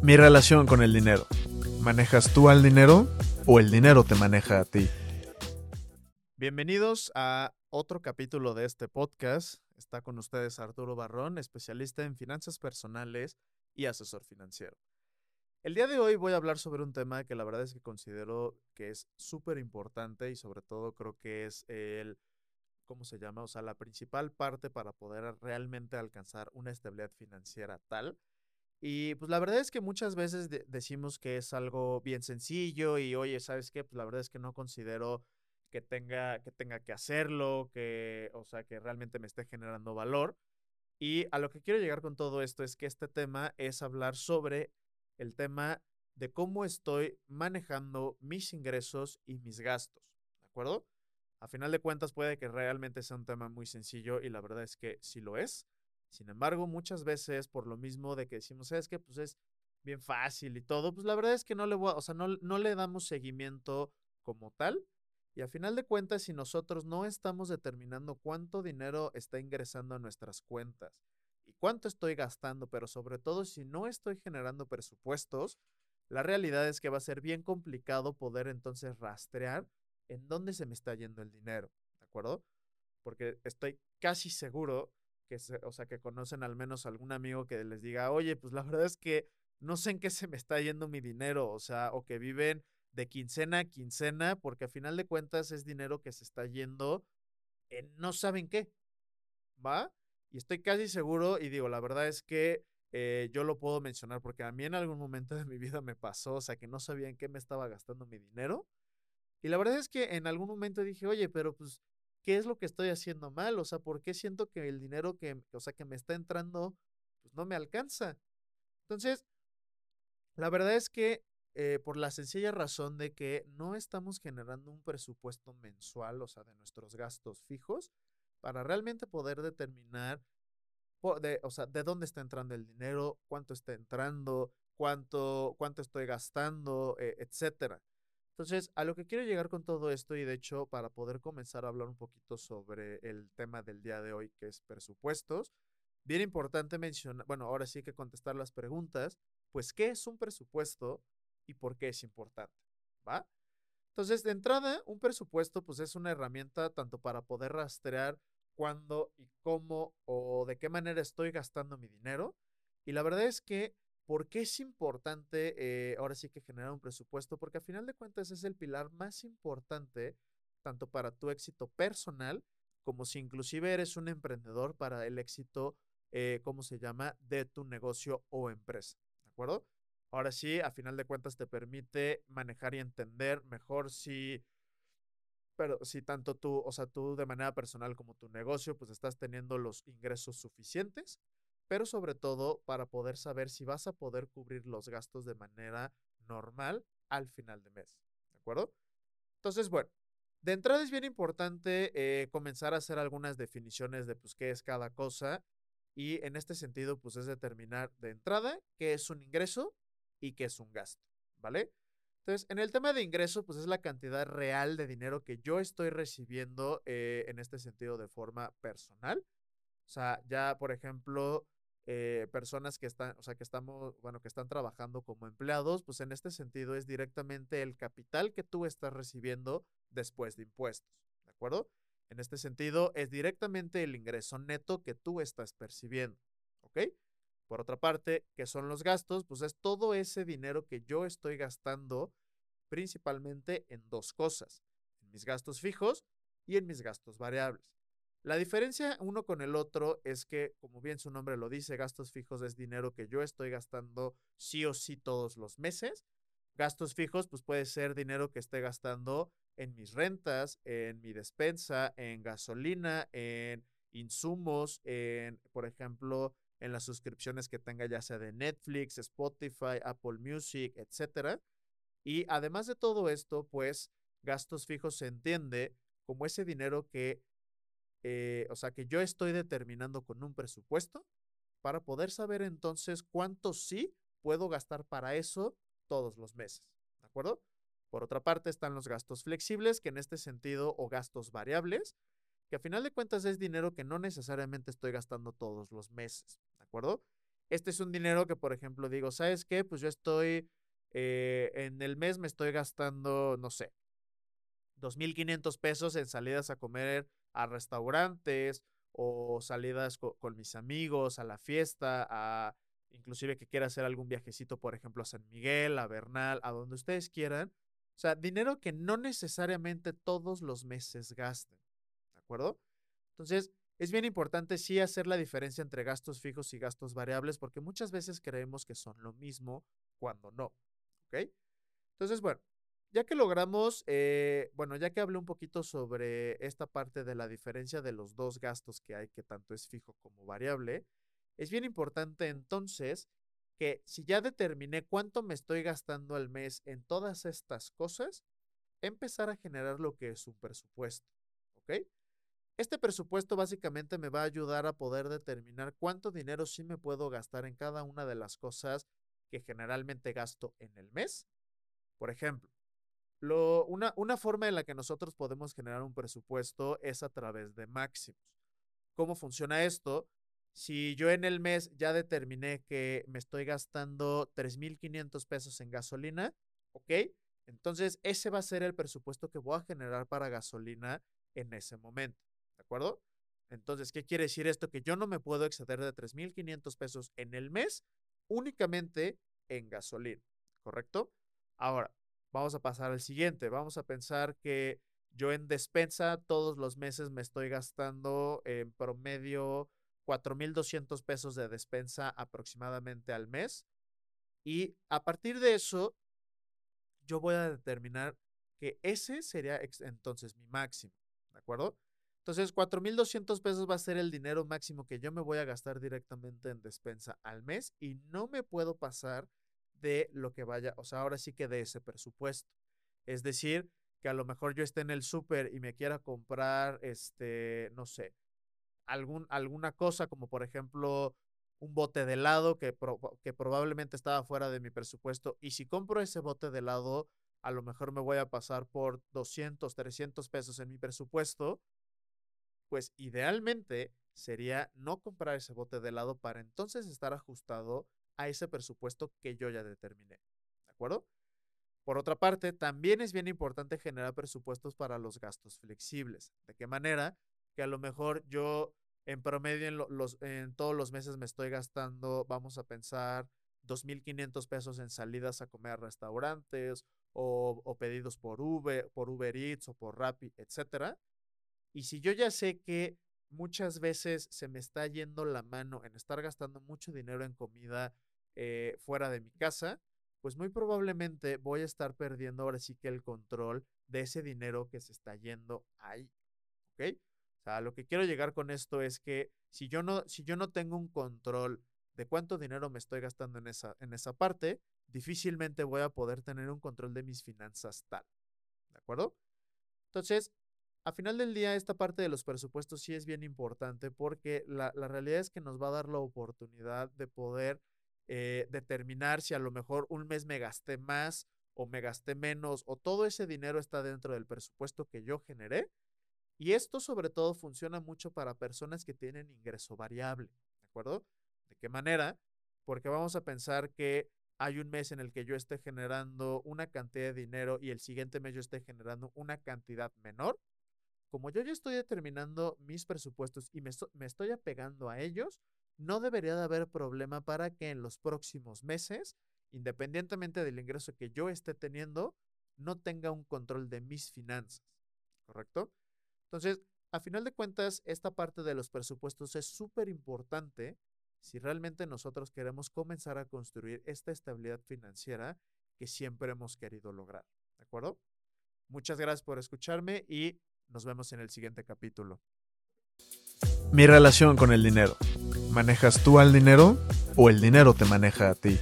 Mi relación con el dinero. ¿Manejas tú al dinero o el dinero te maneja a ti? Bienvenidos a otro capítulo de este podcast. Está con ustedes Arturo Barrón, especialista en finanzas personales y asesor financiero. El día de hoy voy a hablar sobre un tema que la verdad es que considero que es súper importante y sobre todo creo que es el, ¿cómo se llama? O sea, la principal parte para poder realmente alcanzar una estabilidad financiera tal y pues la verdad es que muchas veces decimos que es algo bien sencillo y oye, ¿sabes qué? Pues la verdad es que no considero que tenga que, tenga que hacerlo, que, o sea, que realmente me esté generando valor. Y a lo que quiero llegar con todo esto es que este tema es hablar sobre el tema de cómo estoy manejando mis ingresos y mis gastos, ¿de acuerdo? A final de cuentas puede que realmente sea un tema muy sencillo y la verdad es que sí lo es. Sin embargo, muchas veces, por lo mismo de que decimos, es que pues es bien fácil y todo, pues la verdad es que no le voy o sea, no, no le damos seguimiento como tal. Y a final de cuentas, si nosotros no estamos determinando cuánto dinero está ingresando a nuestras cuentas y cuánto estoy gastando, pero sobre todo si no estoy generando presupuestos, la realidad es que va a ser bien complicado poder entonces rastrear en dónde se me está yendo el dinero, ¿de acuerdo? Porque estoy casi seguro que o sea, que conocen al menos algún amigo que les diga, oye, pues la verdad es que no sé en qué se me está yendo mi dinero, o sea, o que viven de quincena a quincena, porque a final de cuentas es dinero que se está yendo en no saben qué, ¿va? Y estoy casi seguro, y digo, la verdad es que eh, yo lo puedo mencionar porque a mí en algún momento de mi vida me pasó, o sea, que no sabía en qué me estaba gastando mi dinero. Y la verdad es que en algún momento dije, oye, pero pues ¿qué es lo que estoy haciendo mal? O sea, ¿por qué siento que el dinero que, o sea, que me está entrando, pues no me alcanza? Entonces, la verdad es que eh, por la sencilla razón de que no estamos generando un presupuesto mensual, o sea, de nuestros gastos fijos, para realmente poder determinar, de, o sea, de dónde está entrando el dinero, cuánto está entrando, cuánto, cuánto estoy gastando, eh, etcétera. Entonces, a lo que quiero llegar con todo esto, y de hecho, para poder comenzar a hablar un poquito sobre el tema del día de hoy, que es presupuestos, bien importante mencionar, bueno, ahora sí que contestar las preguntas, pues, ¿qué es un presupuesto y por qué es importante? ¿Va? Entonces, de entrada, un presupuesto, pues, es una herramienta tanto para poder rastrear cuándo y cómo o de qué manera estoy gastando mi dinero. Y la verdad es que ¿Por qué es importante eh, ahora sí que generar un presupuesto? Porque a final de cuentas es el pilar más importante tanto para tu éxito personal como si inclusive eres un emprendedor para el éxito, eh, ¿cómo se llama?, de tu negocio o empresa. ¿De acuerdo? Ahora sí, a final de cuentas te permite manejar y entender mejor si, pero si tanto tú, o sea, tú de manera personal como tu negocio, pues estás teniendo los ingresos suficientes pero sobre todo para poder saber si vas a poder cubrir los gastos de manera normal al final de mes. ¿De acuerdo? Entonces, bueno, de entrada es bien importante eh, comenzar a hacer algunas definiciones de pues qué es cada cosa y en este sentido pues es determinar de entrada qué es un ingreso y qué es un gasto, ¿vale? Entonces, en el tema de ingreso, pues es la cantidad real de dinero que yo estoy recibiendo eh, en este sentido de forma personal. O sea, ya, por ejemplo, eh, personas que están, o sea, que estamos, bueno, que están trabajando como empleados, pues en este sentido es directamente el capital que tú estás recibiendo después de impuestos, ¿de acuerdo? En este sentido, es directamente el ingreso neto que tú estás percibiendo, ¿ok? Por otra parte, ¿qué son los gastos? Pues es todo ese dinero que yo estoy gastando principalmente en dos cosas, en mis gastos fijos y en mis gastos variables. La diferencia uno con el otro es que, como bien su nombre lo dice, gastos fijos es dinero que yo estoy gastando sí o sí todos los meses. Gastos fijos, pues puede ser dinero que esté gastando en mis rentas, en mi despensa, en gasolina, en insumos, en, por ejemplo, en las suscripciones que tenga ya sea de Netflix, Spotify, Apple Music, etc. Y además de todo esto, pues gastos fijos se entiende como ese dinero que eh, o sea, que yo estoy determinando con un presupuesto para poder saber entonces cuánto sí puedo gastar para eso todos los meses. ¿De acuerdo? Por otra parte están los gastos flexibles, que en este sentido, o gastos variables, que a final de cuentas es dinero que no necesariamente estoy gastando todos los meses. ¿De acuerdo? Este es un dinero que, por ejemplo, digo, ¿sabes qué? Pues yo estoy, eh, en el mes me estoy gastando, no sé, 2.500 pesos en salidas a comer a restaurantes o salidas con mis amigos, a la fiesta, a inclusive que quiera hacer algún viajecito, por ejemplo, a San Miguel, a Bernal, a donde ustedes quieran. O sea, dinero que no necesariamente todos los meses gasten. ¿De acuerdo? Entonces, es bien importante sí hacer la diferencia entre gastos fijos y gastos variables porque muchas veces creemos que son lo mismo cuando no. ¿Ok? Entonces, bueno, ya que logramos, eh, bueno, ya que hablé un poquito sobre esta parte de la diferencia de los dos gastos que hay, que tanto es fijo como variable, es bien importante entonces que si ya determiné cuánto me estoy gastando al mes en todas estas cosas, empezar a generar lo que es un presupuesto. ¿Ok? Este presupuesto básicamente me va a ayudar a poder determinar cuánto dinero sí me puedo gastar en cada una de las cosas que generalmente gasto en el mes. Por ejemplo, una, una forma en la que nosotros podemos generar un presupuesto es a través de máximos. ¿Cómo funciona esto? Si yo en el mes ya determiné que me estoy gastando 3.500 pesos en gasolina, ¿ok? Entonces ese va a ser el presupuesto que voy a generar para gasolina en ese momento, ¿de acuerdo? Entonces, ¿qué quiere decir esto? Que yo no me puedo exceder de 3.500 pesos en el mes únicamente en gasolina, ¿correcto? Ahora, Vamos a pasar al siguiente. Vamos a pensar que yo en despensa todos los meses me estoy gastando en promedio 4.200 pesos de despensa aproximadamente al mes. Y a partir de eso, yo voy a determinar que ese sería entonces mi máximo. ¿De acuerdo? Entonces, 4.200 pesos va a ser el dinero máximo que yo me voy a gastar directamente en despensa al mes y no me puedo pasar de lo que vaya, o sea, ahora sí que de ese presupuesto. Es decir, que a lo mejor yo esté en el súper y me quiera comprar, este, no sé, algún, alguna cosa como por ejemplo un bote de helado que, que probablemente estaba fuera de mi presupuesto y si compro ese bote de helado, a lo mejor me voy a pasar por 200, 300 pesos en mi presupuesto, pues idealmente sería no comprar ese bote de helado para entonces estar ajustado a ese presupuesto que yo ya determiné. ¿De acuerdo? Por otra parte, también es bien importante generar presupuestos para los gastos flexibles. ¿De qué manera? Que a lo mejor yo en promedio en, los, en todos los meses me estoy gastando, vamos a pensar, 2.500 pesos en salidas a comer a restaurantes o, o, pedidos por Uber, por Uber Eats o por Rappi, etc. Y si yo ya sé que muchas veces se me está yendo la mano en estar gastando mucho dinero en comida eh, fuera de mi casa, pues muy probablemente voy a estar perdiendo ahora sí que el control de ese dinero que se está yendo ahí. ¿Ok? O sea, lo que quiero llegar con esto es que si yo no, si yo no tengo un control de cuánto dinero me estoy gastando en esa, en esa parte, difícilmente voy a poder tener un control de mis finanzas tal. ¿De acuerdo? Entonces, a final del día, esta parte de los presupuestos sí es bien importante porque la, la realidad es que nos va a dar la oportunidad de poder eh, determinar si a lo mejor un mes me gasté más o me gasté menos o todo ese dinero está dentro del presupuesto que yo generé. Y esto sobre todo funciona mucho para personas que tienen ingreso variable, ¿de acuerdo? ¿De qué manera? Porque vamos a pensar que hay un mes en el que yo esté generando una cantidad de dinero y el siguiente mes yo esté generando una cantidad menor. Como yo ya estoy determinando mis presupuestos y me, me estoy apegando a ellos, no debería de haber problema para que en los próximos meses, independientemente del ingreso que yo esté teniendo, no tenga un control de mis finanzas, ¿correcto? Entonces, a final de cuentas, esta parte de los presupuestos es súper importante si realmente nosotros queremos comenzar a construir esta estabilidad financiera que siempre hemos querido lograr, ¿de acuerdo? Muchas gracias por escucharme y nos vemos en el siguiente capítulo. Mi relación con el dinero. ¿Manejas tú al dinero o el dinero te maneja a ti?